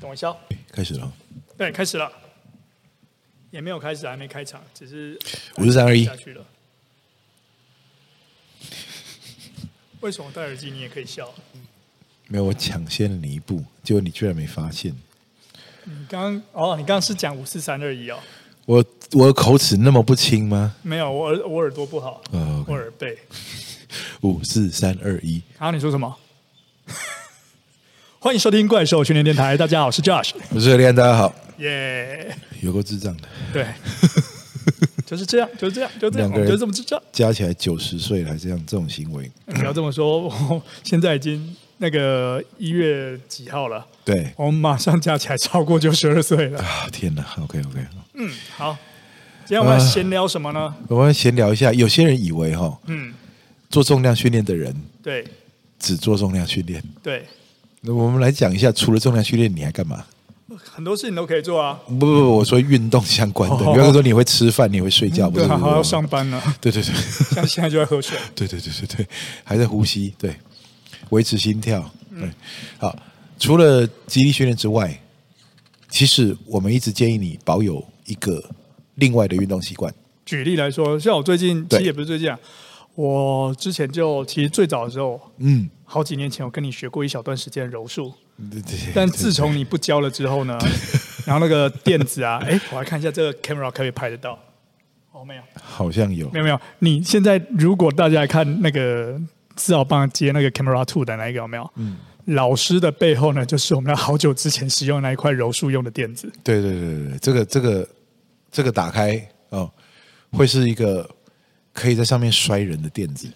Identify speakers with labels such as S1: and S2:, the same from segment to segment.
S1: 等我一下，
S2: 开始了。
S1: 对，开始了，也没有开始，还没开场，只是
S2: 五四三二一
S1: 下去了。为什么戴耳机你也可以笑？
S2: 没有，我抢先了你一步，结果你居然没发现。
S1: 你刚刚哦，你刚刚是讲五四三二一哦。
S2: 我我的口齿那么不清吗？
S1: 没有，我耳我耳朵不好，
S2: 哦 okay、
S1: 我耳背。
S2: 五四三二一，
S1: 啊，你说什么？欢迎收听怪兽训练电台，大家好，我是 Josh，
S2: 我是何练，大家好，
S1: 耶、yeah，
S2: 有个智障的，
S1: 对，就是这样，就是这样，就这样，就这么智障，
S2: 加起来九十岁了，这样这种行为，
S1: 你要这么说，我现在已经那个一月几号了？
S2: 对，
S1: 我们马上加起来超过九十二岁了。
S2: 啊！天哪，OK OK，
S1: 嗯，好，今天我们闲聊什么呢？
S2: 呃、我们闲聊一下，有些人以为哈，嗯，做重量训练的人，
S1: 对，
S2: 只做重量训练，
S1: 对。
S2: 那我们来讲一下，除了重量训练，你还干嘛？
S1: 很多事情都可以做啊！
S2: 不不不，我说运动相关的。比方说，你会吃饭，你会睡觉，不是？
S1: 还要上班呢。
S2: 对对对，
S1: 像现在就在喝水。
S2: 对对对对对，还在呼吸，对，维持心跳。对，好。除了肌力训练之外，其实我们一直建议你保有一个另外的运动习惯。
S1: 举例来说，像我最近，其实也不是最近啊。我之前就其实最早的时候，嗯，好几年前我跟你学过一小段时间柔术，
S2: 对对。
S1: 但自从你不教了之后呢，然后那个垫子啊，哎，我来看一下这个 camera 可不可以拍得到？哦，没有，
S2: 好像有，
S1: 没有没有。你现在如果大家来看那个四号帮接那个 camera two 的那一个有没有？嗯，老师的背后呢，就是我们好久之前使用的那一块柔术用的垫子。
S2: 对对对对，这个这个这个打开哦，会是一个。可以在上面摔人的垫子。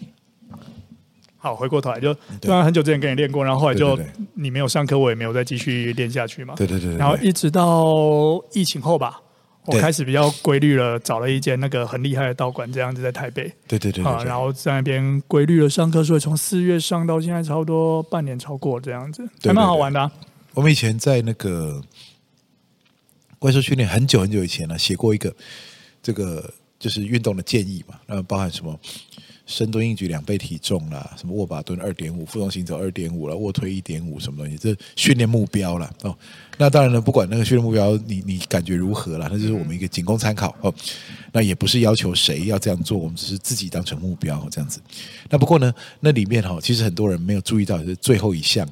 S1: 好，回过头来就，当然很久之前跟你练过，然后后来就你没有上课，我也没有再继续练下去嘛。
S2: 对对对。
S1: 然后一直到疫情后吧，我开始比较规律了，找了一间那个很厉害的道馆，这样子在台北。
S2: 对对对。
S1: 啊，然后在那边规律的上课，所以从四月上到现在，差不多半年超过这样子，还蛮好玩的啊。
S2: 我们以前在那个怪兽训练很久很久以前呢，写过一个这个。就是运动的建议嘛，那包含什么深蹲硬举两倍体重啦，什么握把蹲二点五，负重行走二点五了，卧推一点五，什么东西？这训练目标啦哦。那当然了，不管那个训练目标你你感觉如何啦，那就是我们一个仅供参考哦。那也不是要求谁要这样做，我们只是自己当成目标这样子。那不过呢，那里面哈，其实很多人没有注意到，是最后一项，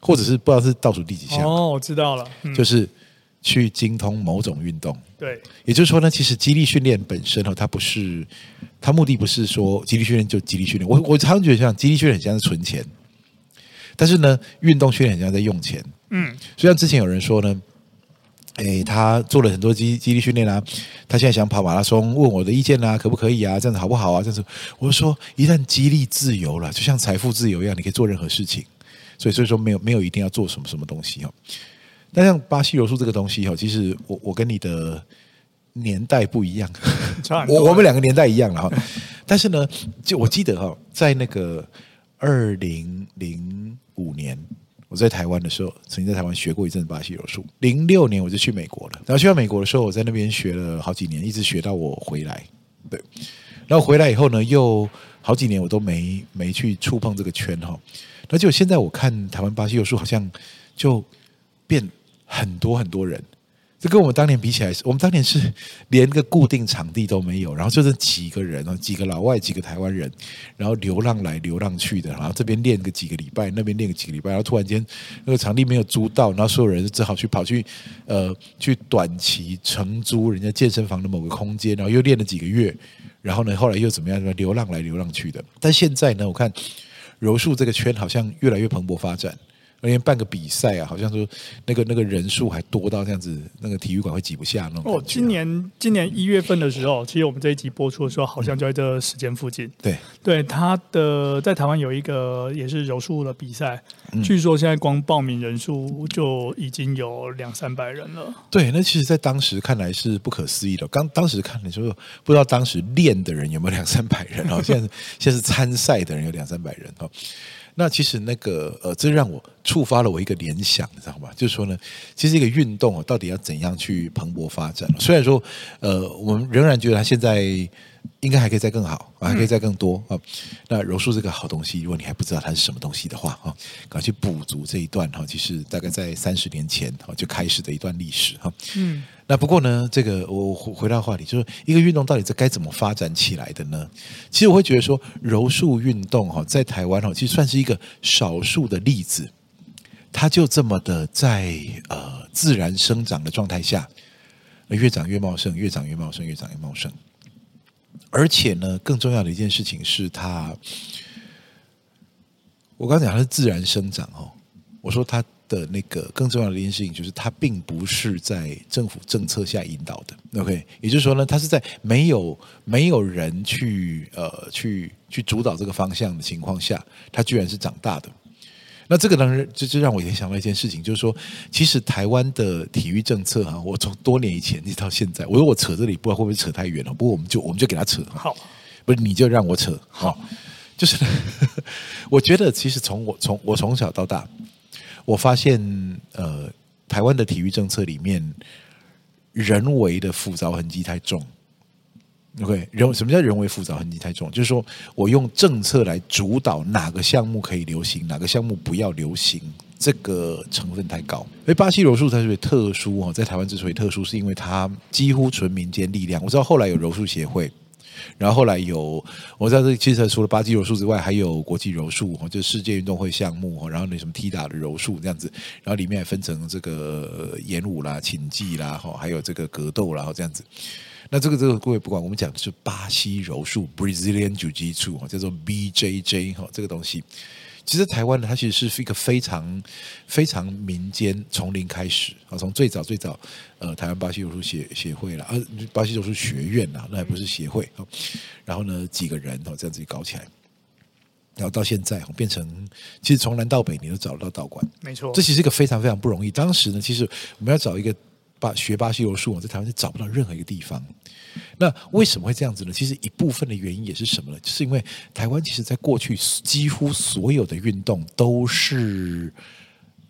S2: 或者是不知道是倒数第几项。
S1: 哦，我知道了，
S2: 嗯、就是。去精通某种运动，
S1: 对，
S2: 也就是说呢，其实肌力训练本身哦，它不是，它目的不是说肌力训练就肌力训练。我我常常觉得像肌力训练很像是存钱，但是呢，运动训练很像在用钱。嗯，所以像之前有人说呢，诶，他做了很多肌肌力训练啊，他现在想跑马拉松，问我的意见啊，可不可以啊？这样子好不好啊？这样子，我就说，一旦肌力自由了，就像财富自由一样，你可以做任何事情。所以所以说，没有没有一定要做什么什么东西哦。那像巴西柔术这个东西哈，其实我我跟你的年代不一样，我我们两个年代一样了哈。但是呢，就我记得哈，在那个二零零五年，我在台湾的时候，曾经在台湾学过一阵巴西柔术。零六年我就去美国了，然后去到美国的时候，我在那边学了好几年，一直学到我回来。对，然后回来以后呢，又好几年我都没没去触碰这个圈哈。那就现在我看台湾巴西柔术好像就变。很多很多人，这跟我们当年比起来，我们当年是连个固定场地都没有，然后就是几个人啊，几个老外，几个台湾人，然后流浪来流浪去的，然后这边练个几个礼拜，那边练个几个礼拜，然后突然间那个场地没有租到，然后所有人只好去跑去呃去短期承租人家健身房的某个空间，然后又练了几个月，然后呢后来又怎么样？流浪来流浪去的。但现在呢，我看柔术这个圈好像越来越蓬勃发展。连办个比赛啊，好像说那个那个人数还多到这样子，那个体育馆会挤不下那种。哦，
S1: 今年今年一月份的时候，其实我们这一集播出的时候，好像就在这时间附近。
S2: 对
S1: 对，他的在台湾有一个也是柔术的比赛，嗯，据说现在光报名人数就已经有两三百人了。
S2: 对，那其实，在当时看来是不可思议的。刚当时看的时候，不知道当时练的人有没有两三百人哦，现在现在是参赛的人有两三百人哦。那其实那个呃，这让我触发了我一个联想，你知道吗？就是说呢，其实一个运动啊到底要怎样去蓬勃发展？虽然说呃，我们仍然觉得它现在应该还可以再更好，还可以再更多啊。那柔术这个好东西，如果你还不知道它是什么东西的话，哈，赶快去补足这一段哈。其实大概在三十年前哈就开始的一段历史哈。嗯。那不过呢，这个我回到话题，就是一个运动到底这该怎么发展起来的呢？其实我会觉得说，柔术运动哈，在台湾哈，其实算是一个少数的例子，它就这么的在呃自然生长的状态下，越长越茂盛，越长越茂盛，越长越茂盛。而且呢，更重要的一件事情是它，我刚讲它是自然生长哦。我说它的那个更重要的一件事情就是它并不是在政府政策下引导的，OK？也就是说呢，它是在没有没有人去呃去去主导这个方向的情况下，它居然是长大的。那这个当然，就就让我联想到一件事情，就是说，其实台湾的体育政策啊，我从多年以前一直到现在，我说我扯这里不知道会不会扯太远了，不过我们就我们就给他扯
S1: 好，
S2: 不是你就让我扯好，就是 我觉得其实从我从我从小到大，我发现呃，台湾的体育政策里面人为的复杂痕迹太重。OK，人什么叫人为复杂痕迹太重？就是说我用政策来主导哪个项目可以流行，哪个项目不要流行，这个成分太高。所以巴西柔术它特别特殊哦，在台湾之所以特殊，是因为它几乎纯民间力量。我知道后来有柔术协会，然后后来有我知道这其实除了巴西柔术之外，还有国际柔术哦，就世界运动会项目哦，然后那什么踢打的柔术这样子，然后里面还分成这个演武啦、擒技啦，哈，还有这个格斗啦，然后这样子。那这个这个各位不管，我们讲的是巴西柔术 （Brazilian Jiu-Jitsu） 叫做 BJJ 哈，这个东西，其实台湾呢，它其实是一个非常非常民间，从零开始啊，从最早最早，呃，台湾巴西柔术协协会了，呃，巴西柔术学院啦，那还不是协会啊，然后呢，几个人哦这样子搞起来，然后到现在变成，其实从南到北你都找得到道馆，
S1: 没错，
S2: 这其实是一个非常非常不容易。当时呢，其实我们要找一个。巴学巴西柔术，我在台湾是找不到任何一个地方。那为什么会这样子呢？其实一部分的原因也是什么呢？就是因为台湾其实在过去几乎所有的运动都是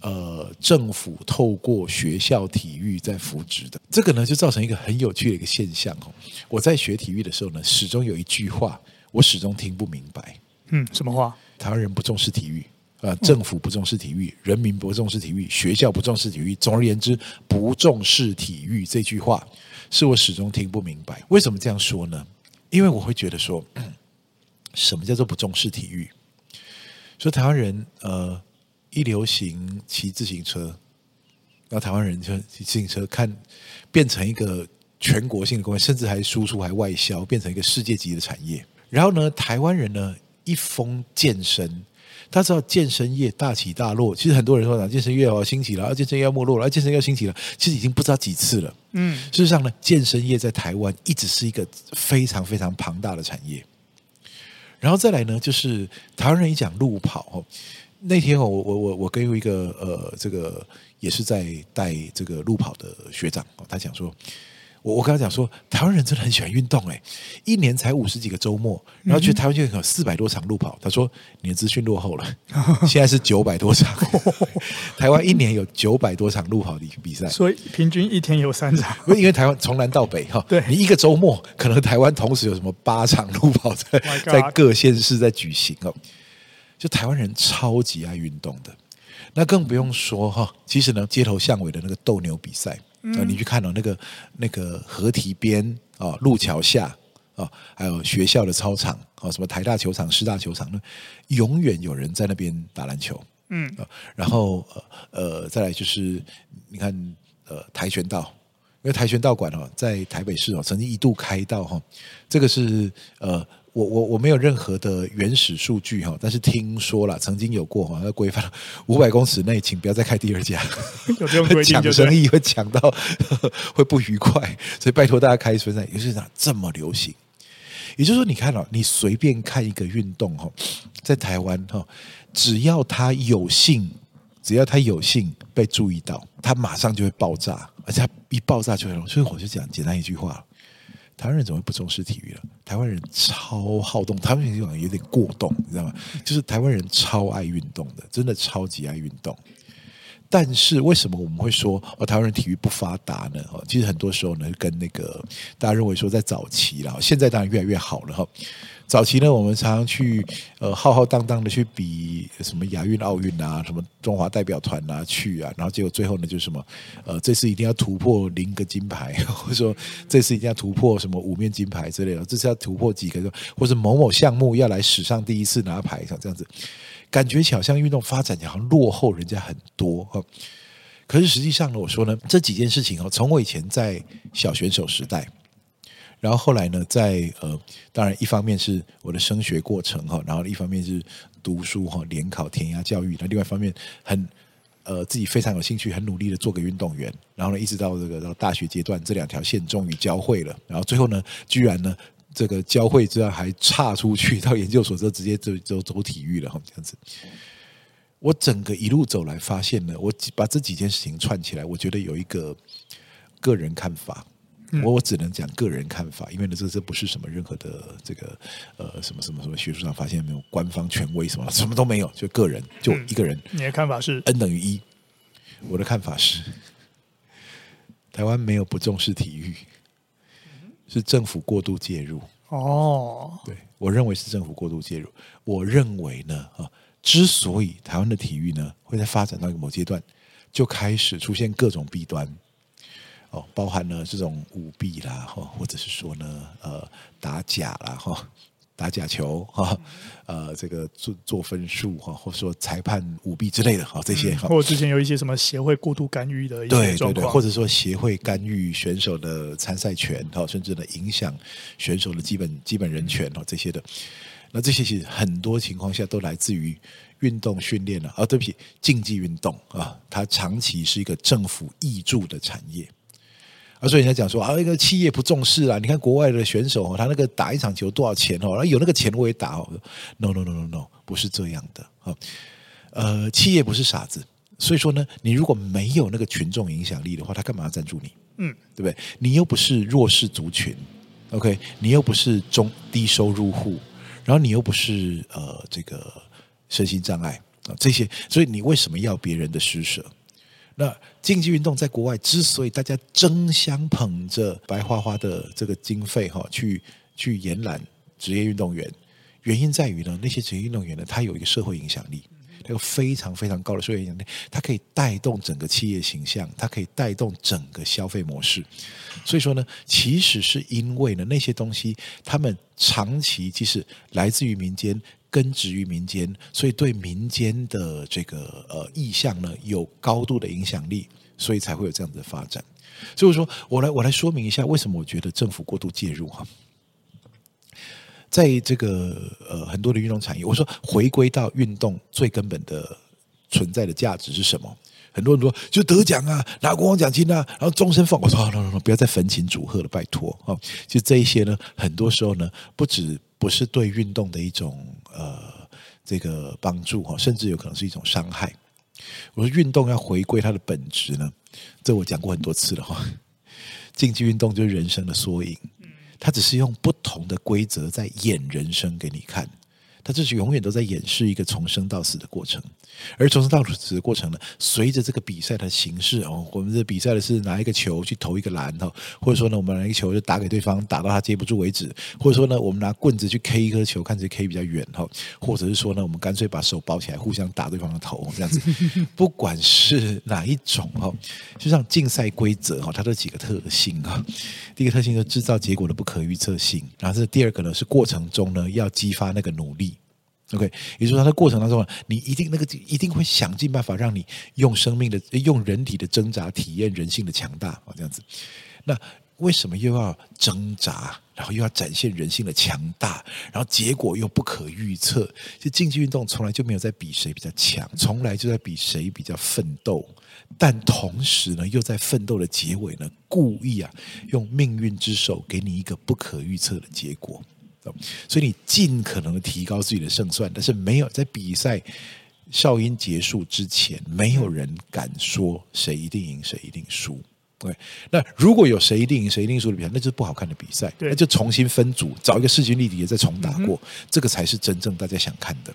S2: 呃政府透过学校体育在扶植的。这个呢，就造成一个很有趣的一个现象哦。我在学体育的时候呢，始终有一句话我始终听不明白。
S1: 嗯，什么话？
S2: 台湾人不重视体育。呃，政府不重视体育，人民不重视体育，学校不重视体育。总而言之，不重视体育这句话，是我始终听不明白。为什么这样说呢？因为我会觉得说，什么叫做不重视体育？说台湾人呃，一流行骑自行车，然后台湾人就骑自行车看变成一个全国性的工业，甚至还输出还外销，变成一个世界级的产业。然后呢，台湾人呢一封健身。他知道健身业大起大落，其实很多人说讲健身业要兴起了，而健身业要没落了，而健身业要兴起了，其实已经不知道几次了。嗯，事实上呢，健身业在台湾一直是一个非常非常庞大的产业。然后再来呢，就是台湾人一讲路跑哦，那天哦，我我我我跟一个呃，这个也是在带这个路跑的学长哦，他讲说。我我跟他讲说，台湾人真的很喜欢运动哎，一年才五十几个周末，然后去台湾就有四百多场路跑。他说你的资讯落后了，现在是九百多场，台湾一年有九百多场路跑的比赛，
S1: 所以平均一天有三场。
S2: 因为台湾从南到北哈，对你一个周末可能台湾同时有什么八场路跑在在各县市在举行哦，就台湾人超级爱运动的，那更不用说哈，其实呢街头巷尾的那个斗牛比赛。嗯，你去看到那个那个河堤边啊，路桥下啊，还有学校的操场啊，什么台大球场、师大球场，那永远有人在那边打篮球。嗯，然后呃，再来就是你看呃跆拳道，因为跆拳道馆哦，在台北市哦，曾经一度开到哈，这个是呃。我我我没有任何的原始数据哈，但是听说了曾经有过哈，要规范五百公尺内，请不要再开第二家，
S1: 有这种规定，
S2: 抢生意会抢到会不愉快，所以拜托大家开分赛。尤其是这么流行，也就是说，你看哦，你随便看一个运动哈，在台湾哈，只要他有幸，只要他有幸被注意到，他马上就会爆炸，而且他一爆炸就会，所以我就讲简单一句话。台湾人怎么会不重视体育了？台湾人超好动，台湾人好像有点过动，你知道吗？就是台湾人超爱运动的，真的超级爱运动。但是为什么我们会说哦，台湾人体育不发达呢？哦，其实很多时候呢，跟那个大家认为说在早期了，现在当然越来越好了哈。早期呢，我们常常去呃浩浩荡荡的去比什么亚运、奥运啊，什么中华代表团啊去啊，然后结果最后呢，就是什么呃这次一定要突破零个金牌，或者说这次一定要突破什么五面金牌之类的，这次要突破几个，或者某某项目要来史上第一次拿牌，像这样子，感觉起好像运动发展好像落后人家很多哈。可是实际上呢，我说呢，这几件事情哦，从我以前在小选手时代。然后后来呢，在呃，当然一方面是我的升学过程哈，然后一方面是读书哈，联考填鸭教育，那另外一方面很呃自己非常有兴趣，很努力的做个运动员，然后呢，一直到这个到大学阶段，这两条线终于交汇了，然后最后呢，居然呢，这个交汇之外还岔出去到研究所之后，直接就走走体育了哈，这样子。我整个一路走来，发现呢，我把这几件事情串起来，我觉得有一个个人看法。我我只能讲个人看法，因为呢，这这不是什么任何的这个呃什么什么什么学术上发现没有官方权威什么什么都没有，就个人就一个人。
S1: 你的看法是
S2: N 等于一，我的看法是，台湾没有不重视体育，是政府过度介入。
S1: 哦，
S2: 对，我认为是政府过度介入。我认为呢，啊，之所以台湾的体育呢会在发展到一个某阶段就开始出现各种弊端。哦，包含了这种舞弊啦，哈，或者是说呢，呃，打假啦，哈，打假球，哈，呃，这个做做分数，哈，或者说裁判舞弊之类的，哈，这些，
S1: 或者之前有一些什么协会过度干预的一些状况，
S2: 对对对，或者说协会干预选手的参赛权，哈，甚至呢影响选手的基本基本人权，哈，这些的，那这些其实很多情况下都来自于运动训练了，啊，对不起，竞技运动啊，它长期是一个政府挹注的产业。啊，所以人家讲说啊，那个企业不重视啊。你看国外的选手，他那个打一场球多少钱哦？然后有那个钱我也打哦。No no no no no，不是这样的啊。呃，企业不是傻子，所以说呢，你如果没有那个群众影响力的话，他干嘛要赞助你？嗯，对不对？你又不是弱势族群，OK？你又不是中低收入户，然后你又不是呃这个身心障碍啊这些，所以你为什么要别人的施舍？那竞技运动在国外之所以大家争相捧着白花花的这个经费哈，去去延揽职业运动员，原因在于呢，那些职业运动员呢，他有一个社会影响力，他有非常非常高的社会影响力，他可以带动整个企业形象，他可以带动整个消费模式。所以说呢，其实是因为呢，那些东西他们长期其实来自于民间。根植于民间，所以对民间的这个呃意向呢有高度的影响力，所以才会有这样子的发展。所以说我来我来说明一下，为什么我觉得政府过度介入哈，在这个呃很多的运动产业，我说回归到运动最根本的存在的价值是什么？很多人说就得奖啊，拿国王奖金啊，然后终身放。我说 no no no，不要再焚琴煮喝了，拜托啊！就这一些呢，很多时候呢，不止。不是对运动的一种呃这个帮助哈，甚至有可能是一种伤害。我说运动要回归它的本质呢，这我讲过很多次了哈。竞技运动就是人生的缩影，它只是用不同的规则在演人生给你看。他这是永远都在演示一个从生到死的过程，而从生到死的过程呢，随着这个比赛的形式哦，我们这比赛的是拿一个球去投一个篮哈，或者说呢，我们拿一个球就打给对方，打到他接不住为止，或者说呢，我们拿棍子去 K 一颗球，看谁 K 比较远哈，或者是说呢，我们干脆把手包起来，互相打对方的头这样子。不管是哪一种哈，就像竞赛规则哈，它的几个特性哈，第一个特性是制造结果的不可预测性，然后这第二个呢是过程中呢要激发那个努力。OK，也就是说，它的过程当中，你一定那个一定会想尽办法让你用生命的、用人体的挣扎体验人性的强大啊，这样子。那为什么又要挣扎，然后又要展现人性的强大，然后结果又不可预测？就竞技运动从来就没有在比谁比较强，从来就在比谁比较奋斗，但同时呢，又在奋斗的结尾呢，故意啊，用命运之手给你一个不可预测的结果。所以你尽可能的提高自己的胜算，但是没有在比赛哨音结束之前，没有人敢说谁一定赢，谁一定输。对，那如果有谁一定赢谁一定输的比赛，那就是不好看的比
S1: 赛。
S2: 那就重新分组，找一个势均力敌的再重打过，
S1: 嗯、
S2: 这个才是真正大家想看的。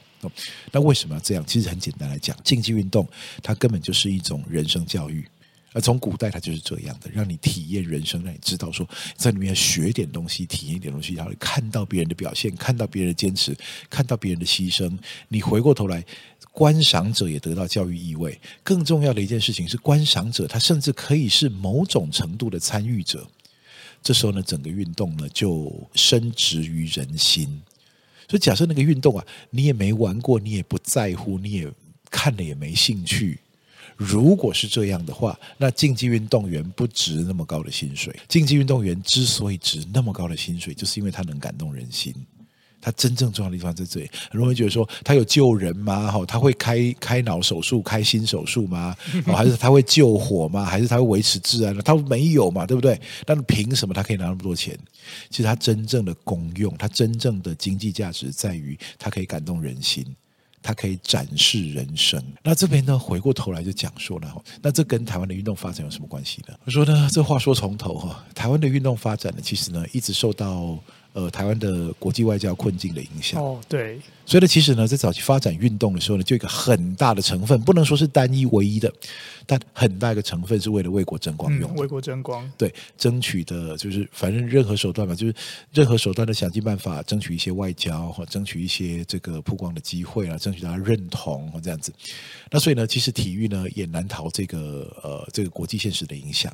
S2: 那为什么要这样？其实很简单来讲，竞技运动它根本就是一种人生教育。而从古代它就是这样的，让你体验人生，让你知道说，在里面学点东西，体验一点东西，然后看到别人的表现，看到别人的坚持，看到别人的牺牲，你回过头来，观赏者也得到教育意味。更重要的一件事情是，观赏者他甚至可以是某种程度的参与者。这时候呢，整个运动呢就深植于人心。所以假设那个运动啊，你也没玩过，你也不在乎，你也看了也没兴趣。如果是这样的话，那竞技运动员不值那么高的薪水。竞技运动员之所以值那么高的薪水，就是因为他能感动人心。他真正重要的地方在这里。很多人觉得说他有救人吗？哈，他会开开脑手术、开心手术吗？还是他会救火吗？还是他会维持治安呢？他没有嘛，对不对？那凭什么他可以拿那么多钱？其实他真正的功用，他真正的经济价值在于他可以感动人心。它可以展示人生。那这边呢，回过头来就讲说了，那这跟台湾的运动发展有什么关系呢？我说呢，这话说从头哈，台湾的运动发展呢，其实呢，一直受到呃台湾的国际外交困境的影响。
S1: 哦，对。
S2: 所以呢，其实呢，在早期发展运动的时候呢，就有一个很大的成分，不能说是单一唯一的，但很大一个成分是为了为国争光用的。
S1: 嗯，为国争光。
S2: 对，争取的就是反正任何手段吧，就是任何手段的想尽办法争取一些外交或争取一些这个曝光的机会啊，争取大家认同或这样子。那所以呢，其实体育呢也难逃这个呃这个国际现实的影响。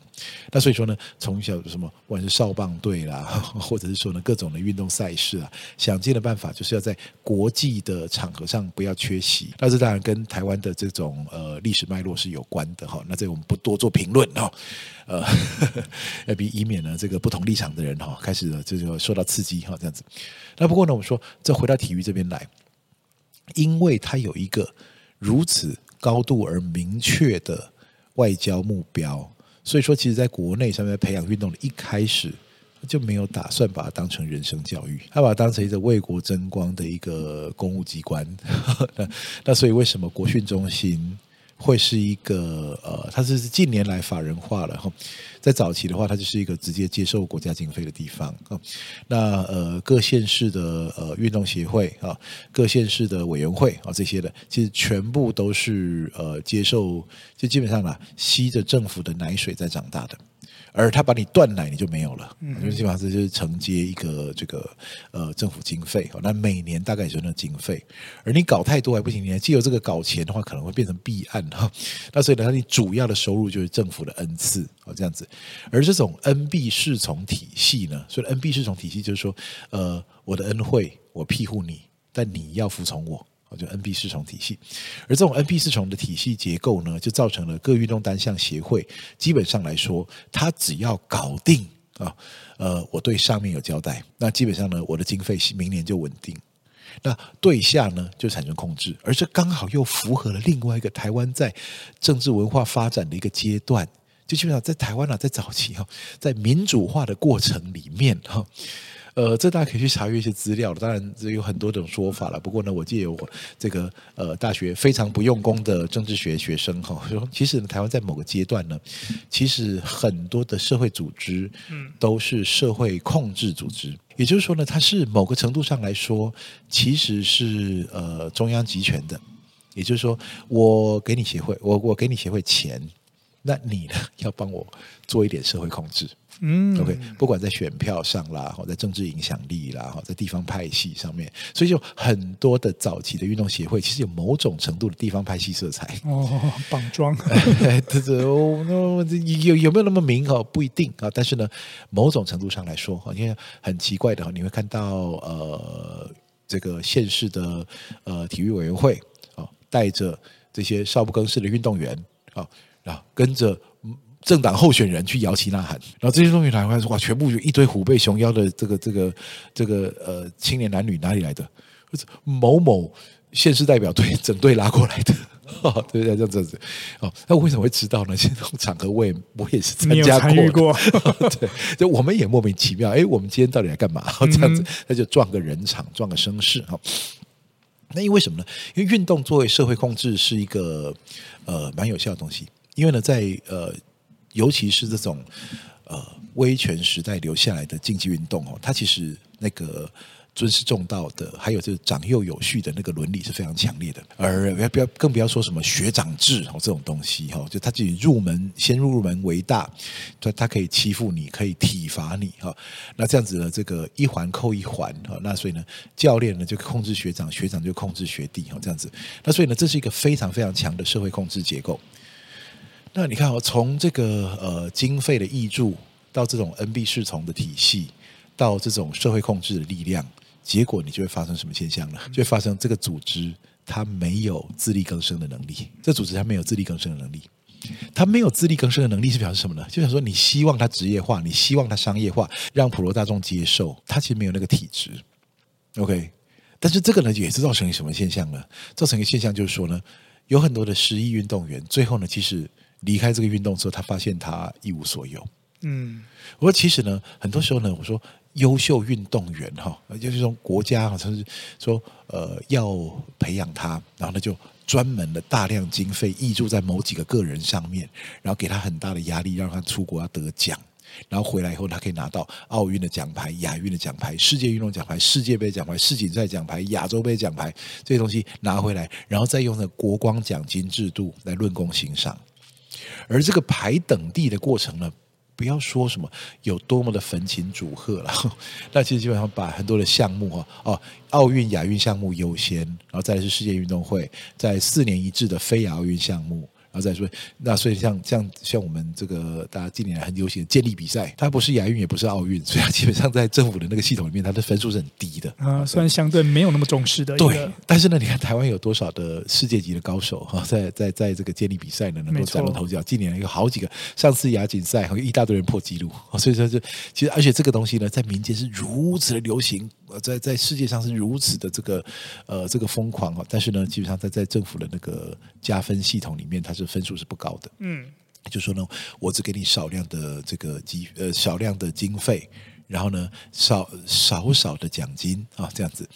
S2: 那所以说呢，从小什么不管是少棒队啦，或者是说呢各种的运动赛事啊，想尽的办法就是要在国际的场合上不要缺席，那这当然跟台湾的这种呃历史脉络是有关的哈。那这我们不多做评论哈，呃，要比以免呢这个不同立场的人哈开始了这就受到刺激哈这样子。那不过呢，我们说这回到体育这边来，因为它有一个如此高度而明确的外交目标，所以说其实在国内上面培养运动的一开始。就没有打算把它当成人生教育，他把它当成一个为国争光的一个公务机关。那那所以为什么国训中心会是一个呃，它是近年来法人化了哈，在早期的话，它就是一个直接接受国家经费的地方啊。那呃各县市的呃运动协会啊，各县市的委员会啊这些的，其实全部都是呃接受，就基本上啊吸着政府的奶水在长大的。而他把你断奶，你就没有了。嗯，因为基本上这就是承接一个这个呃政府经费，那每年大概也就那经费。而你搞太多还不行，你还借由这个搞钱的话，可能会变成弊案哈。那所以呢，你主要的收入就是政府的恩赐啊，这样子。而这种恩庇侍从体系呢，所以恩庇侍从体系就是说，呃，我的恩惠我庇护你，但你要服从我。就 N B 四重体系，而这种 N B 四重的体系结构呢，就造成了各运动单项协会基本上来说，他只要搞定啊，呃，我对上面有交代，那基本上呢，我的经费明年就稳定。那对下呢，就产生控制，而这刚好又符合了另外一个台湾在政治文化发展的一个阶段，就基本上在台湾啊，在早期哈，在民主化的过程里面哈。呃，这大家可以去查阅一些资料，当然这有很多种说法了。不过呢，我借由我这个呃大学非常不用功的政治学学生哈，说其实呢，台湾在某个阶段呢，其实很多的社会组织都是社会控制组织，也就是说呢，它是某个程度上来说，其实是呃中央集权的。也就是说，我给你协会，我我给你协会钱，那你呢要帮我做一点社会控制。嗯，OK，不管在选票上啦，或在政治影响力啦，或在地方派系上面，所以就很多的早期的运动协会，其实有某种程度的地方派系色彩。
S1: 哦，绑桩，
S2: 这这有有没有那么明哦？不一定啊。但是呢，某种程度上来说，哈，因为很奇怪的哈，你会看到呃，这个县市的呃体育委员会啊，带着这些少不更事的运动员啊，然后跟着。政党候选人去摇旗呐喊，然后这些东西拿回来说哇，全部就一堆虎背熊腰的这个这个这个呃青年男女哪里来的？某某县市代表队整队拉过来的，哦、对对，这样子哦。那我为什么会知道呢？这种场合我也我也是参加过，过 对，就我们也莫名其妙，哎，我们今天到底来干嘛？这样子，那就撞个人场，撞个声势哈。那因为什么呢？因为运动作为社会控制是一个呃蛮有效的东西，因为呢，在呃。尤其是这种呃威权时代留下来的竞技运动哦，它其实那个。尊师重道的，还有就是长幼有序的那个伦理是非常强烈的，而不要更不要说什么学长制哦这种东西哈，就他自己入门先入门为大，他他可以欺负你，可以体罚你哈，那这样子呢，这个一环扣一环哈，那所以呢，教练呢就控制学长，学长就控制学弟哈，这样子，那所以呢，这是一个非常非常强的社会控制结构。那你看哦，从这个呃经费的挹注到这种 NB 侍从的体系，到这种社会控制的力量。结果你就会发生什么现象呢？就会发生这个组织它没有自力更生的能力。这组织它没有自力更生的能力，它没有自力更生的能力是表示什么呢？就想说你希望它职业化，你希望它商业化，让普罗大众接受，它其实没有那个体质。OK，但是这个呢也是造成什么现象呢？造成一个现象就是说呢，有很多的失意运动员最后呢，其实离开这个运动之后，他发现他一无所有。嗯，我说其实呢，很多时候呢，我说。优秀运动员哈，就是说国家好像是说呃要培养他，然后呢就专门的大量经费挹注在某几个个人上面，然后给他很大的压力，让他出国要得奖，然后回来以后他可以拿到奥运的奖牌、亚运的奖牌、世界运动奖牌、世界杯奖牌、世锦赛奖牌、亚洲杯奖牌这些东西拿回来，然后再用那国光奖金制度来论功行赏，而这个排等地的过程呢？不要说什么有多么的焚琴煮鹤了，那其实基本上把很多的项目哈哦，奥运、亚运项目优先，然后再是世界运动会，在四年一致的非亚运项目。然后再说，那所以像像像我们这个大家近年来很流行的健力比赛，它不是亚运也不是奥运，所以它基本上在政府的那个系统里面，它的分数是很低的
S1: 啊。虽然相对没有那么重视的，
S2: 对。但是呢，你看台湾有多少的世界级的高手哈，在在在这个健力比赛呢，能够崭露头角。近年来有好几个，上次亚锦赛还有一大堆人破纪录。所以说，就其实而且这个东西呢，在民间是如此的流行。在在世界上是如此的这个呃这个疯狂啊，但是呢，基本上在在政府的那个加分系统里面，它是分数是不高的。嗯，就说呢，我只给你少量的这个经呃少量的经费，然后呢少少少的奖金啊，这样子。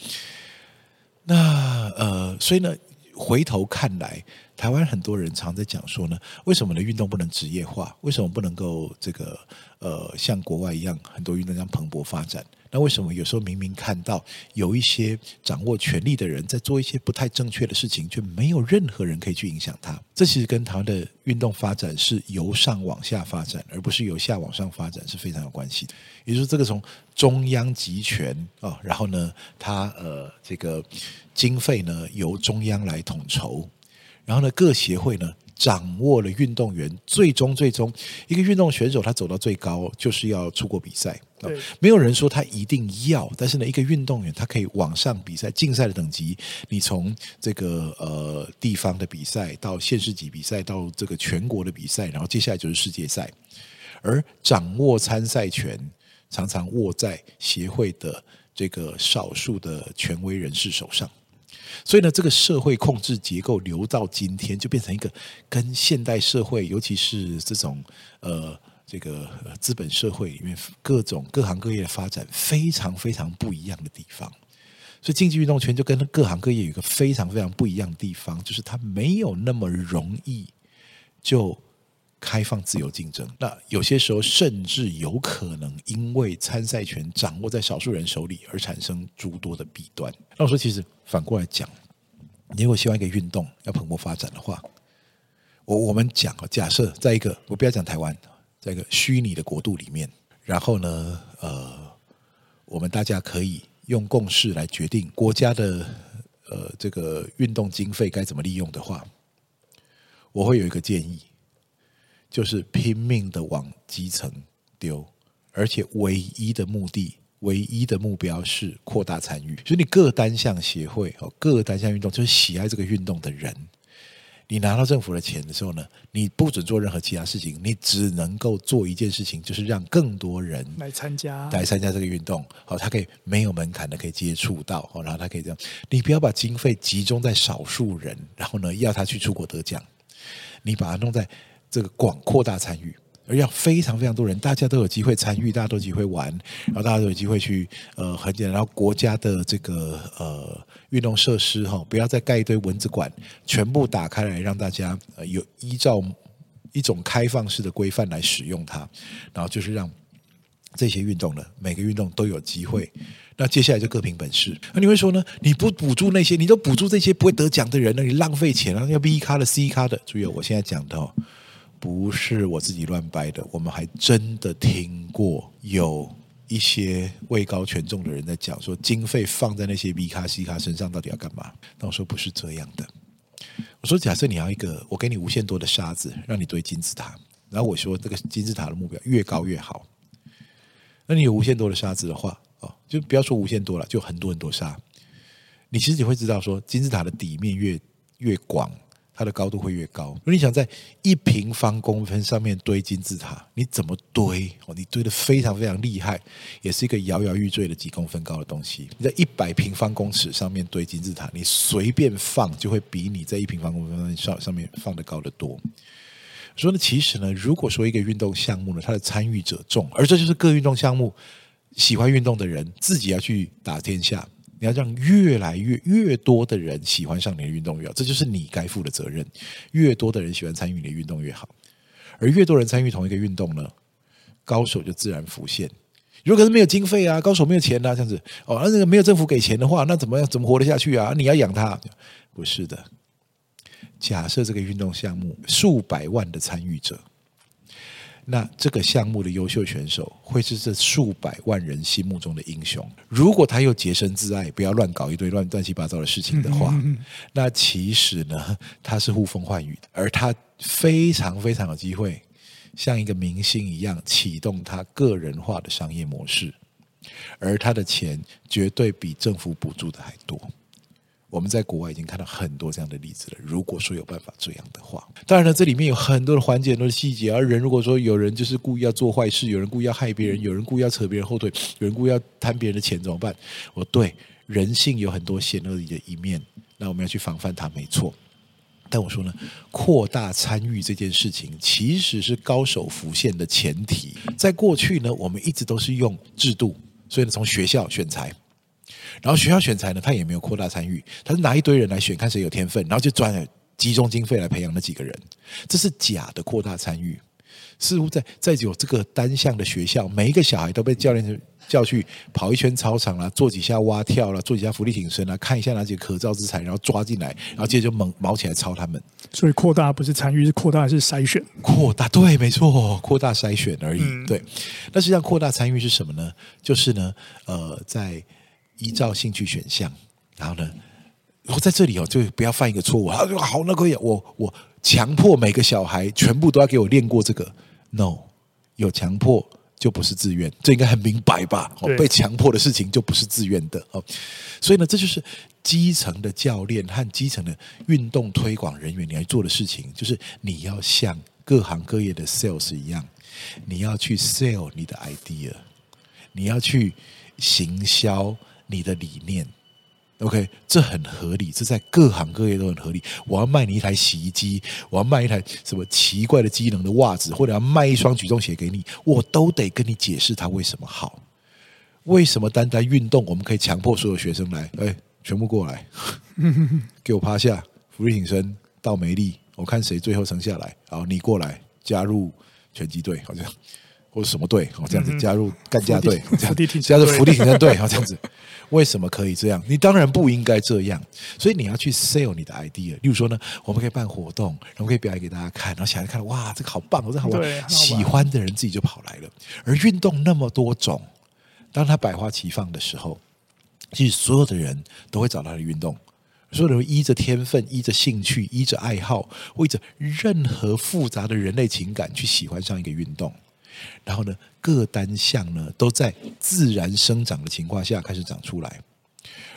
S2: 那呃，所以呢，回头看来，台湾很多人常在讲说呢，为什么呢运动不能职业化？为什么不能够这个呃像国外一样，很多运动这样蓬勃发展？那为什么有时候明明看到有一些掌握权力的人在做一些不太正确的事情，却没有任何人可以去影响他？这其实跟台湾的运动发展是由上往下发展，而不是由下往上发展，是非常有关系的。也就是这个从中央集权啊、然后呢，他呃这个经费呢由中央来统筹，然后呢各协会呢。掌握了运动员最终最终一个运动选手，他走到最高就是要出国比赛。对，没有人说他一定要，但是呢，一个运动员他可以往上比赛，竞赛的等级，你从这个呃地方的比赛到县市级比赛，到这个全国的比赛，然后接下来就是世界赛。而掌握参赛权常常握在协会的这个少数的权威人士手上。所以呢，这个社会控制结构留到今天，就变成一个跟现代社会，尤其是这种呃这个资本社会里面各种各行各业的发展非常非常不一样的地方。所以竞技运动圈就跟各行各业有一个非常非常不一样的地方，就是它没有那么容易就开放自由竞争。那有些时候甚至有可能因为参赛权掌握在少数人手里而产生诸多的弊端。那我说，其实。反过来讲，你如果希望一个运动要蓬勃发展的话，我我们讲，假设在一个我不要讲台湾，在一个虚拟的国度里面，然后呢，呃，我们大家可以用共识来决定国家的呃这个运动经费该怎么利用的话，我会有一个建议，就是拼命的往基层丢，而且唯一的目的。唯一的目标是扩大参与，所以你各单项协会哦，各单项运动就是喜爱这个运动的人，你拿到政府的钱的时候呢，你不准做任何其他事情，你只能够做一件事情，就是让更多人
S1: 来参加，
S2: 来参加这个运动。好，他可以没有门槛的可以接触到，然后他可以这样，你不要把经费集中在少数人，然后呢要他去出国得奖，你把它弄在这个广扩大参与。而要非常非常多人，大家都有机会参与，大家都有机会玩，然后大家都有机会去呃很简单，然后国家的这个呃运动设施哈、不要再盖一堆蚊子馆，全部打开来让大家呃有依照一种开放式的规范来使用它，然后就是让这些运动呢，每个运动都有机会。那接下来就各凭本事。那你会说呢？你不补助那些，你都补助这些不会得奖的人呢？你浪费钱啊！要 B 咖的、C 咖的。注意，我现在讲的哦，不是我自己乱掰的。我们还真的听过有一些位高权重的人在讲说，经费放在那些 B 卡、C 卡身上，到底要干嘛？那我说不是这样的。我说，假设你要一个，我给你无限多的沙子，让你堆金字塔。然后我说，这个金字塔的目标越高越好。那你有无限多的沙子的话。哦，就不要说无限多了，就很多很多沙。你其实你会知道，说金字塔的底面越越广，它的高度会越高。如果你想在一平方公分上面堆金字塔，你怎么堆？哦，你堆得非常非常厉害，也是一个摇摇欲坠的几公分高的东西。你在一百平方公尺上面堆金字塔，你随便放就会比你在一平方公分上上面放得高得多。所以呢，其实呢，如果说一个运动项目呢，它的参与者众，而这就是各运动项目。喜欢运动的人自己要去打天下，你要让越来越越多的人喜欢上你的运动越好，这就是你该负的责任。越多的人喜欢参与你的运动越好，而越多人参与同一个运动呢，高手就自然浮现。如果是没有经费啊，高手没有钱啊，这样子哦，那这个没有政府给钱的话，那怎么样怎么活得下去啊？你要养他？不是的。假设这个运动项目数百万的参与者。那这个项目的优秀选手会是这数百万人心目中的英雄。如果他又洁身自爱，不要乱搞一堆乱乱七八糟的事情的话，那其实呢，他是呼风唤雨的，而他非常非常有机会像一个明星一样启动他个人化的商业模式，而他的钱绝对比政府补助的还多。我们在国外已经看到很多这样的例子了。如果说有办法这样的话，当然了，这里面有很多的环节、很多的细节。而人如果说有人就是故意要做坏事，有人故意要害别人，有人故意要扯别人后腿，有人故意要贪别人的钱，怎么办？我对人性有很多险恶的一面，那我们要去防范它，没错。但我说呢，扩大参与这件事情其实是高手浮现的前提。在过去呢，我们一直都是用制度，所以呢，从学校选材。然后学校选材呢，他也没有扩大参与，他是拿一堆人来选，看谁有天分，然后就专集中经费来培养那几个人，这是假的扩大参与。似乎在在有这个单项的学校，每一个小孩都被教练叫去跑一圈操场啦，做几下蛙跳啦，做几下浮力挺身啦，看一下哪几个可造之材，然后抓进来，然后接着就猛毛起来操他们。
S1: 所以扩大不是参与，是扩大是筛选。
S2: 扩大对，没错，扩大筛选而已。嗯、对，那实际上扩大参与是什么呢？就是呢，呃，在。依照兴趣选项，然后呢，我在这里哦，就不要犯一个错误。他说好，那可以，我我强迫每个小孩全部都要给我练过这个。No，有强迫就不是自愿，这应该很明白吧？哦，被强迫的事情就不是自愿的哦。所以呢，这就是基层的教练和基层的运动推广人员你要做的事情，就是你要像各行各业的 sales 一样，你要去 sell 你的 idea，你要去行销。你的理念，OK，这很合理，这在各行各业都很合理。我要卖你一台洗衣机，我要卖一台什么奇怪的机能的袜子，或者要卖一双举重鞋给你，我都得跟你解释它为什么好。为什么单单运动，我们可以强迫所有学生来？哎，全部过来，给我趴下，伏地挺身到没力，我看谁最后撑下来。好，你过来加入拳击队，好像。或者什么队哦，这样子加入干架队，这样加入福利挺身队，哦，这样子，为什么可以这样？你当然不应该这样，所以你要去 sell 你的 idea。例如说呢，我们可以办活动，然后可以表演给大家看，然后小孩看，哇，这个好棒，这个好玩，喜欢的人自己就跑来了。而运动那么多种，当他百花齐放的时候，其实所有的人都会找到他的运动。所有人依着天分、依着兴趣、依着爱好，或依着任何复杂的人类情感去喜欢上一个运动。然后呢，各单项呢都在自然生长的情况下开始长出来，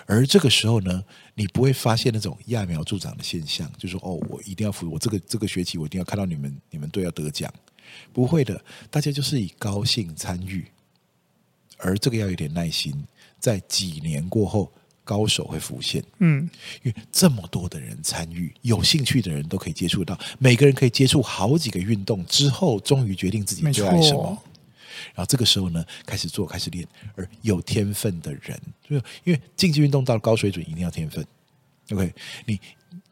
S2: 而这个时候呢，你不会发现那种揠苗助长的现象，就是说哦，我一定要服我这个这个学期我一定要看到你们你们队要得奖，不会的，大家就是以高兴参与，而这个要有点耐心，在几年过后。高手会浮现，嗯，因为这么多的人参与，有兴趣的人都可以接触到，每个人可以接触好几个运动之后，终于决定自己最爱什么。然后这个时候呢，开始做，开始练。而有天分的人，就因为竞技运动到高水准，一定要天分。OK，你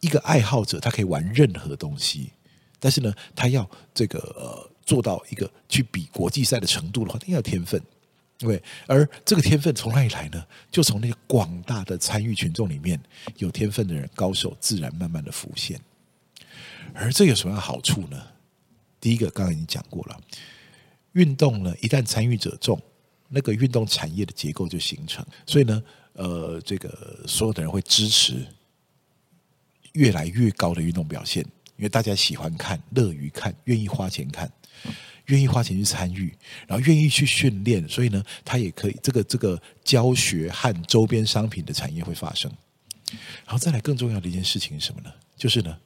S2: 一个爱好者，他可以玩任何东西，但是呢，他要这个呃做到一个去比国际赛的程度的话，他要天分。对，而这个天分从哪里来呢？就从那个广大的参与群众里面，有天分的人、高手自然慢慢的浮现。而这有什么样的好处呢？第一个，刚刚已经讲过了，运动呢，一旦参与者众，那个运动产业的结构就形成。所以呢，呃，这个所有的人会支持越来越高的运动表现，因为大家喜欢看、乐于看、愿意花钱看。愿意花钱去参与，然后愿意去训练，所以呢，他也可以这个这个教学和周边商品的产业会发生。然后再来更重要的一件事情是什么呢？就是呢，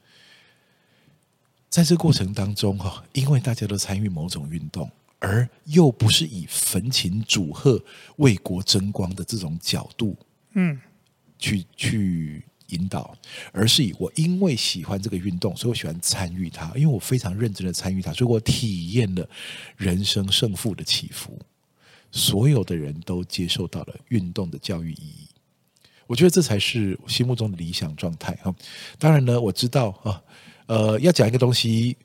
S2: 在这个过程当中哈，因为大家都参与某种运动，而又不是以焚琴煮鹤、为国争光的这种角度，嗯，去去。引导，而是以我因为喜欢这个运动，所以我喜欢参与它，因为我非常认真的参与它，所以我体验了人生胜负的起伏。所有的人都接受到了运动的教育意义，我觉得这才是我心目中的理想状态哈。当然呢，我知道啊，呃，要讲一个东西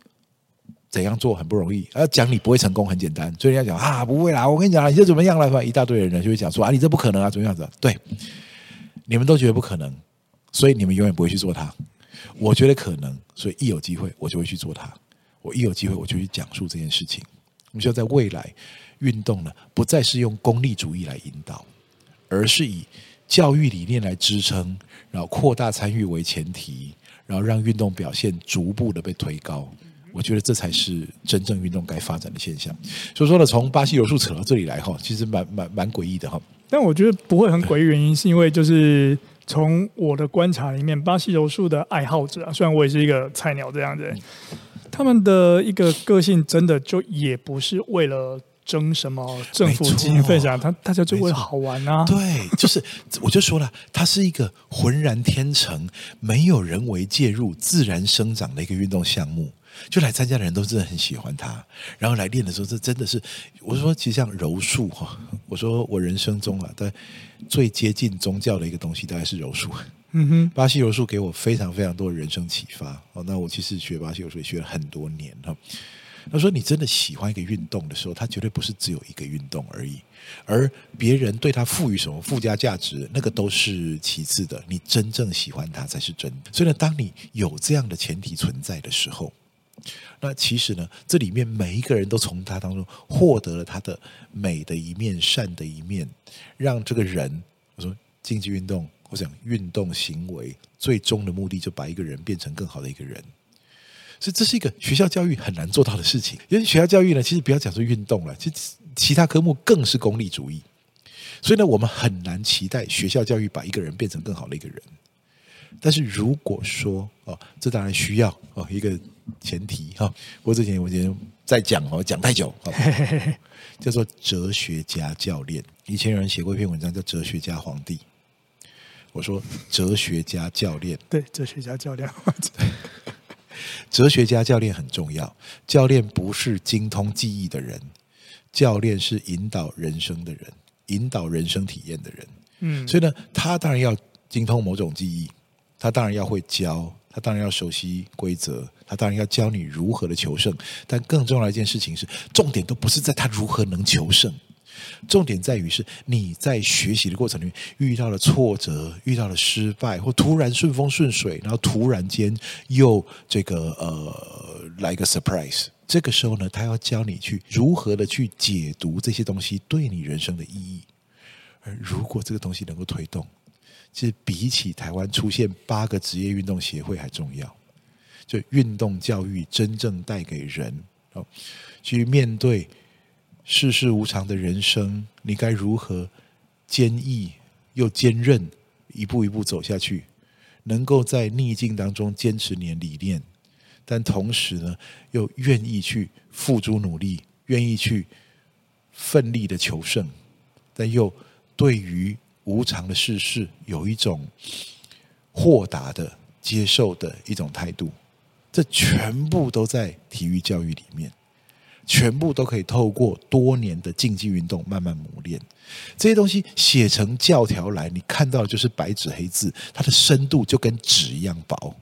S2: 怎样做很不容易，要讲你不会成功很简单，所以人家讲啊，不会啦，我跟你讲，你这怎么样了？一大堆人就会讲说啊，你这不可能啊，怎么样子？对，你们都觉得不可能。所以你们永远不会去做它，我觉得可能，所以一有机会我就会去做它。我一有机会我就去讲述这件事情。我们需要在未来运动呢，不再是用功利主义来引导，而是以教育理念来支撑，然后扩大参与为前提，然后让运动表现逐步的被推高。我觉得这才是真正运动该发展的现象。所以说呢，从巴西柔术扯到这里来哈，其实蛮蛮蛮诡异的哈。
S1: 但我觉得不会很诡异，原因是因为就是。从我的观察里面，巴西柔术的爱好者啊，虽然我也是一个菜鸟这样子，他们的一个个性真的就也不是为了争什么政府基金分享，他大家就会好玩啊。
S2: 对，就是我就说了，它是一个浑然天成、没有人为介入、自然生长的一个运动项目。就来参加的人都真的很喜欢他，然后来练的时候，这真的是，我说其实像柔术哈，我说我人生中啊，在最接近宗教的一个东西，大概是柔术。嗯哼，巴西柔术给我非常非常多的人生启发。哦，那我其实学巴西柔术也学了很多年哈。他说，你真的喜欢一个运动的时候，它绝对不是只有一个运动而已，而别人对它赋予什么附加价值，那个都是其次的。你真正喜欢它才是真的。所以呢，当你有这样的前提存在的时候。那其实呢，这里面每一个人都从他当中获得了他的美的一面、善的一面，让这个人，我说竞技运动，我想运动行为最终的目的就把一个人变成更好的一个人。所以这是一个学校教育很难做到的事情。因为学校教育呢，其实不要讲说运动了，其实其他科目更是功利主义。所以呢，我们很难期待学校教育把一个人变成更好的一个人。但是如果说哦，这当然需要哦一个。前提哈，不过之前我今天在讲哦，讲太久，叫做哲学家教练。以前有人写过一篇文章叫《哲学家皇帝》，我说哲学家教练，
S1: 对，哲学家教练，
S2: 哲学家教练很重要。教练不是精通技艺的人，教练是引导人生的人，引导人生体验的人。嗯，所以呢，他当然要精通某种技艺，他当然要会教。他当然要熟悉规则，他当然要教你如何的求胜。但更重要的一件事情是，重点都不是在他如何能求胜，重点在于是你在学习的过程里面遇到了挫折、遇到了失败，或突然顺风顺水，然后突然间又这个呃来个 surprise。这个时候呢，他要教你去如何的去解读这些东西对你人生的意义。而如果这个东西能够推动。其实比起台湾出现八个职业运动协会还重要，就运动教育真正带给人哦，去面对世事无常的人生，你该如何坚毅又坚韧，一步一步走下去，能够在逆境当中坚持你的理念，但同时呢，又愿意去付诸努力，愿意去奋力的求胜，但又对于。无常的世事，有一种豁达的接受的一种态度，这全部都在体育教育里面，全部都可以透过多年的竞技运动慢慢磨练。这些东西写成教条来，你看到的就是白纸黑字，它的深度就跟纸一样薄。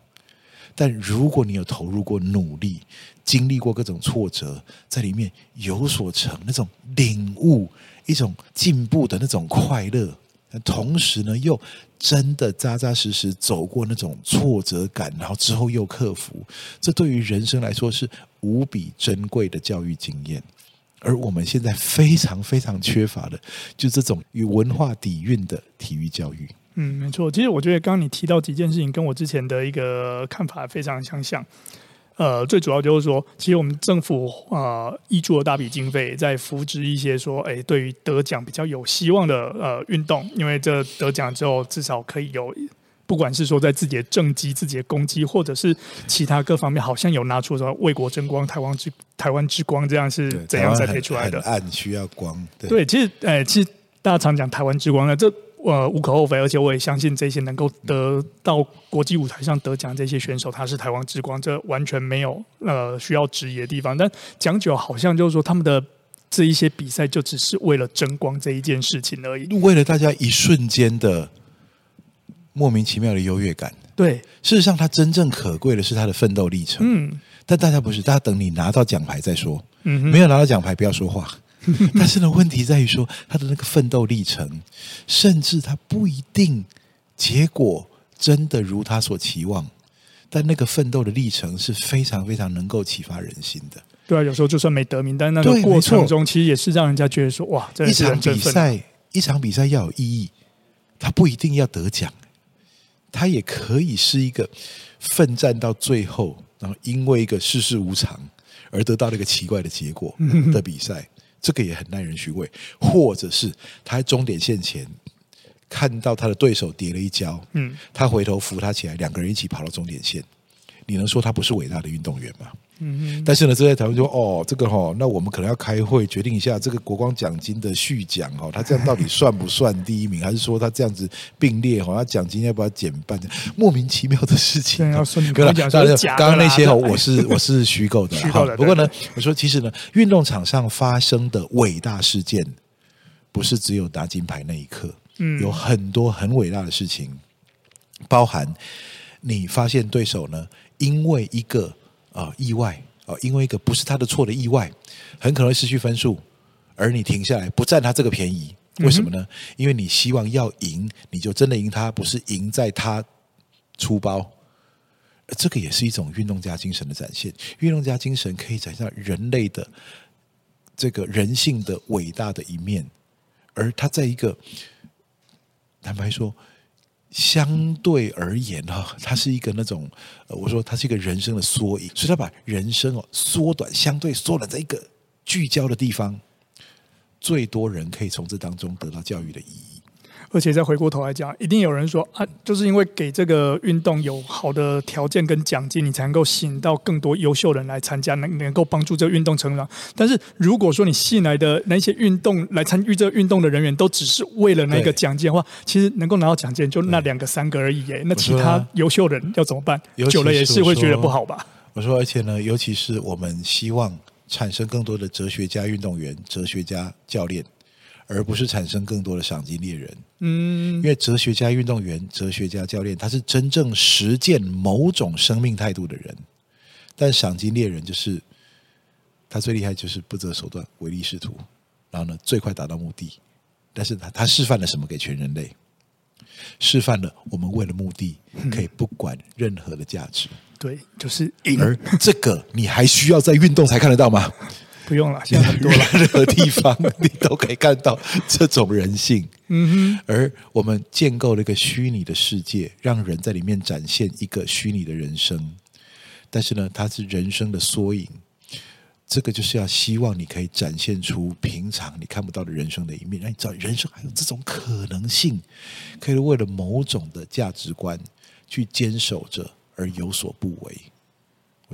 S2: 但如果你有投入过努力，经历过各种挫折，在里面有所成，那种领悟，一种进步的那种快乐，同时呢，又真的扎扎实实走过那种挫折感，然后之后又克服，这对于人生来说是无比珍贵的教育经验。而我们现在非常非常缺乏的，就这种与文化底蕴的体育教育。
S1: 嗯，没错。其实我觉得刚刚你提到几件事情，跟我之前的一个看法非常相像。呃，最主要就是说，其实我们政府啊，挹注了大笔经费，在扶植一些说，哎，对于得奖比较有希望的呃运动，因为这得奖之后，至少可以有，不管是说在自己的政绩、自己的功绩，或者是其他各方面，好像有拿出什么为国争光、台湾之台湾之光这样是怎样才可以出来的？
S2: 暗需要光。对，
S1: 对，其实，哎，其实大家常讲台湾之光呢，这。呃，无可厚非，而且我也相信这些能够得到国际舞台上得奖这些选手，他是台湾之光，这完全没有呃需要质疑的地方。但讲久好像就是说，他们的这一些比赛就只是为了争光这一件事情而已，
S2: 为了大家一瞬间的莫名其妙的优越感。
S1: 对，
S2: 事实上，他真正可贵的是他的奋斗历程。嗯，但大家不是，大家等你拿到奖牌再说。嗯，没有拿到奖牌，不要说话。但是呢，问题在于说他的那个奋斗历程，甚至他不一定结果真的如他所期望，但那个奋斗的历程是非常非常能够启发人心的。
S1: 对啊，有时候就算没得名，但那个过程中其实也是让人家觉得说哇，
S2: 一场比赛，一场比赛要有意义，他不一定要得奖，他也可以是一个奋战到最后，然后因为一个世事无常而得到了一个奇怪的结果的比赛。这个也很耐人寻味，或者是他在终点线前看到他的对手跌了一跤，嗯，他回头扶他起来，两个人一起跑到终点线，你能说他不是伟大的运动员吗？嗯，但是呢，这在台湾说哦，这个哈、哦，那我们可能要开会决定一下这个国光奖金的续奖哈，他这样到底算不算第一名，还是说他这样子并列哈，他奖金要不要减半？莫名其妙的事情。
S1: 要说你刚刚讲，
S2: 刚刚那些哦，我是我是虚构的 哈。不过呢，我说其实呢，运动场上发生的伟大事件，不是只有拿金牌那一刻，嗯，有很多很伟大的事情，包含你发现对手呢，因为一个。啊，意外啊，因为一个不是他的错的意外，很可能会失去分数，而你停下来不占他这个便宜，为什么呢？因为你希望要赢，你就真的赢他，不是赢在他出包。这个也是一种运动家精神的展现，运动家精神可以展现人类的这个人性的伟大的一面，而他在一个坦白说。相对而言哈，它是一个那种，呃，我说它是一个人生的缩影，所以它把人生哦缩短，相对缩短在一个聚焦的地方，最多人可以从这当中得到教育的意义。
S1: 而且再回过头来讲，一定有人说啊，就是因为给这个运动有好的条件跟奖金，你才能够吸引到更多优秀人来参加，能能够帮助这个运动成长。但是如果说你吸引来的那些运动来参与这个运动的人员，都只是为了那个奖金的话，其实能够拿到奖金就那两个三个而已耶。那其他优秀人要怎么办？久了也是会觉得不好吧？
S2: 我说，而且呢，尤其是我们希望产生更多的哲学家运动员、哲学家教练。而不是产生更多的赏金猎人，嗯，因为哲学家、运动员、哲学家、教练，他是真正实践某种生命态度的人。但赏金猎人就是他最厉害，就是不择手段、唯利是图，然后呢，最快达到目的。但是他他示范了什么给全人类？示范了我们为了目的可以不管任何的价值。
S1: 对，就是
S2: 而这个你还需要在运动才看得到吗？
S1: 不用了，现在很多了，
S2: 任何地方你都可以看到这种人性。嗯哼，而我们建构了一个虚拟的世界，让人在里面展现一个虚拟的人生。但是呢，它是人生的缩影。这个就是要希望你可以展现出平常你看不到的人生的一面，让你知道人生还有这种可能性，可以为了某种的价值观去坚守着而有所不为。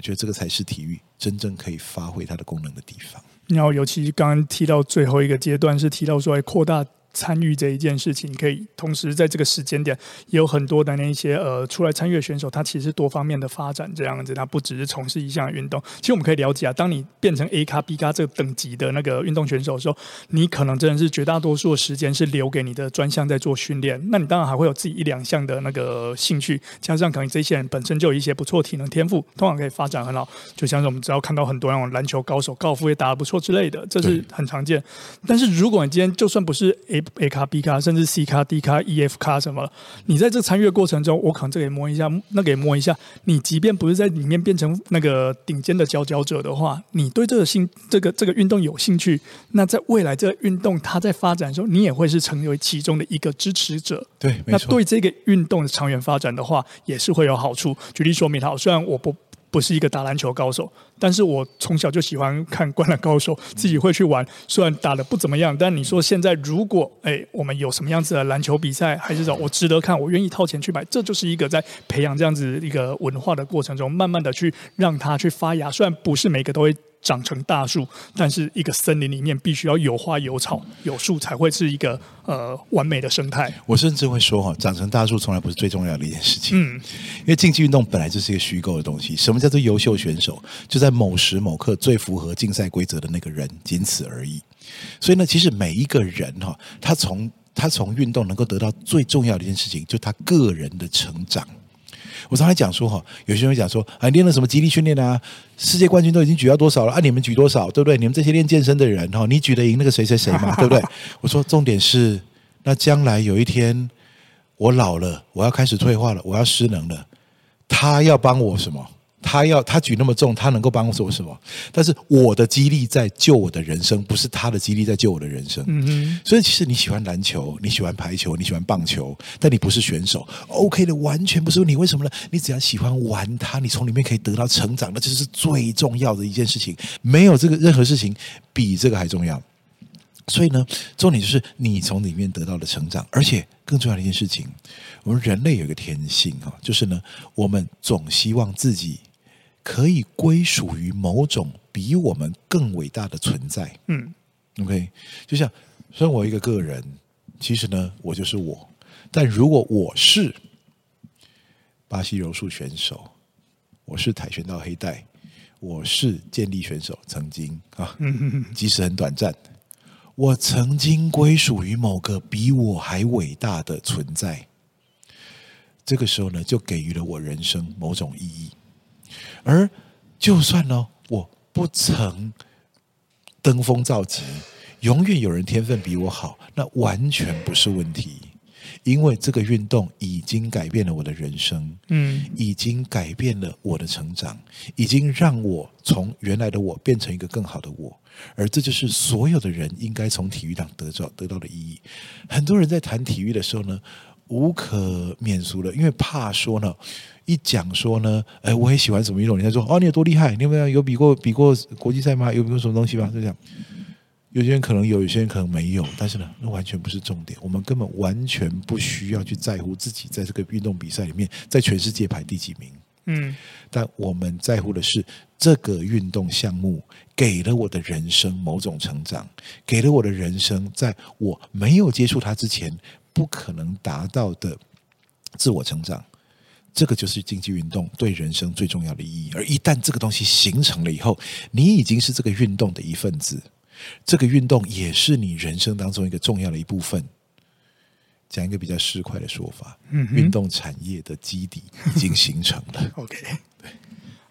S2: 我觉得这个才是体育真正可以发挥它的功能的地方。
S1: 然后，尤其刚刚提到最后一个阶段，是提到说扩大参与这一件事情，可以同时在这个时间点也有很多的那一些呃出来参与的选手，他其实多方面的发展这样子，他不只是从事一项运动。其实我们可以了解啊，当你变成 A 咖 B 咖这个等级的那个运动选手的时候，你可能真的是绝大多数的时间是留给你的专项在做训练。那你当然还会有自己一两项的那个兴趣，加上可能这些人本身就有一些不错体能天赋，通常可以发展很好。就像是我们只要看到很多那种篮球高手、高尔夫也打得不错之类的，这是很常见。但是如果你今天就算不是 A A 卡 B 卡，甚至 C 卡 D 卡 E F 卡什么，你在这参与的过程中，我可能这个也摸一下，那个也摸一下。你即便不是在里面变成那个顶尖的佼佼者的话，你对这个兴这个这个运动有兴趣，那在未来这个运动它在发展的时候，你也会是成为其中的一个支持者。
S2: 对，
S1: 那对这个运动的长远发展的话，也是会有好处。举例说明，好，虽然我不。不是一个打篮球高手，但是我从小就喜欢看《灌篮高手》，自己会去玩。虽然打的不怎么样，但你说现在如果哎，我们有什么样子的篮球比赛，还是说我值得看，我愿意掏钱去买，这就是一个在培养这样子一个文化的过程中，慢慢的去让它去发芽。虽然不是每个都会。长成大树，但是一个森林里面必须要有花有草有树，才会是一个呃完美的生态。
S2: 我甚至会说哈，长成大树从来不是最重要的一件事情。嗯，因为竞技运动本来就是一个虚构的东西。什么叫做优秀选手？就在某时某刻最符合竞赛规则的那个人，仅此而已。所以呢，其实每一个人哈，他从他从运动能够得到最重要的一件事情，就他个人的成长。我常常讲说哈，有些人会讲说，啊，练了什么肌力训练啊？世界冠军都已经举到多少了？啊，你们举多少？对不对？你们这些练健身的人哈，你举得赢那个谁谁谁嘛？对不对？我说重点是，那将来有一天我老了，我要开始退化了，我要失能了，他要帮我什么？他要他举那么重，他能够帮我做什么？但是我的激励在救我的人生，不是他的激励在救我的人生。嗯嗯。所以其实你喜欢篮球，你喜欢排球，你喜欢棒球，但你不是选手，OK 的，完全不是问题。为什么呢？你只要喜欢玩它，你从里面可以得到成长，那这是最重要的一件事情。没有这个任何事情比这个还重要。所以呢，重点就是你从里面得到的成长，而且更重要的一件事情，我们人类有一个天性啊，就是呢，我们总希望自己。可以归属于某种比我们更伟大的存在。嗯，OK，就像身为一个个人，其实呢，我就是我。但如果我是巴西柔术选手，我是跆拳道黑带，我是健力选手，曾经啊，即使很短暂，我曾经归属于某个比我还伟大的存在。这个时候呢，就给予了我人生某种意义。而就算呢，我不曾登峰造极，永远有人天分比我好，那完全不是问题，因为这个运动已经改变了我的人生，嗯，已经改变了我的成长，已经让我从原来的我变成一个更好的我，而这就是所有的人应该从体育上得到得到的意义。很多人在谈体育的时候呢，无可免俗了，因为怕说呢。一讲说呢，哎，我很喜欢什么运动？人家说，哦，你有多厉害？你有没有有比过比过国际赛吗？有比过什么东西吗？就这样，有些人可能有，有些人可能没有，但是呢，那完全不是重点。我们根本完全不需要去在乎自己在这个运动比赛里面，在全世界排第几名。嗯，但我们在乎的是这个运动项目给了我的人生某种成长，给了我的人生在我没有接触它之前不可能达到的自我成长。这个就是竞技运动对人生最重要的意义，而一旦这个东西形成了以后，你已经是这个运动的一份子，这个运动也是你人生当中一个重要的一部分。讲一个比较市侩的说法，嗯，运动产业的基底已经形成了。
S1: OK，对，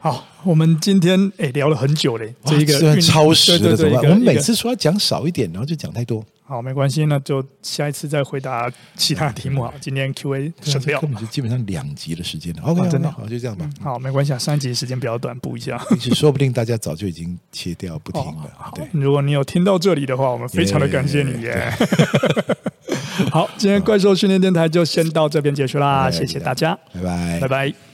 S1: 好，我们今天诶聊了很久嘞，这一
S2: 个超时的？我们每次说要讲少一点，然后就讲太多。
S1: 好，没关系，那就下一次再回答其他题目。好，今天 Q&A 省掉，
S2: 根本就基本上两集的时间了。OK，真的好，就这样吧。
S1: 好，没关系，啊，上一集时间比较短，补一下。
S2: 其实说不定大家早就已经切掉不听了。对，
S1: 如果你有听到这里的话，我们非常的感谢你耶。好，今天怪兽训练电台就先到这边结束啦，谢谢大家，
S2: 拜拜，
S1: 拜拜。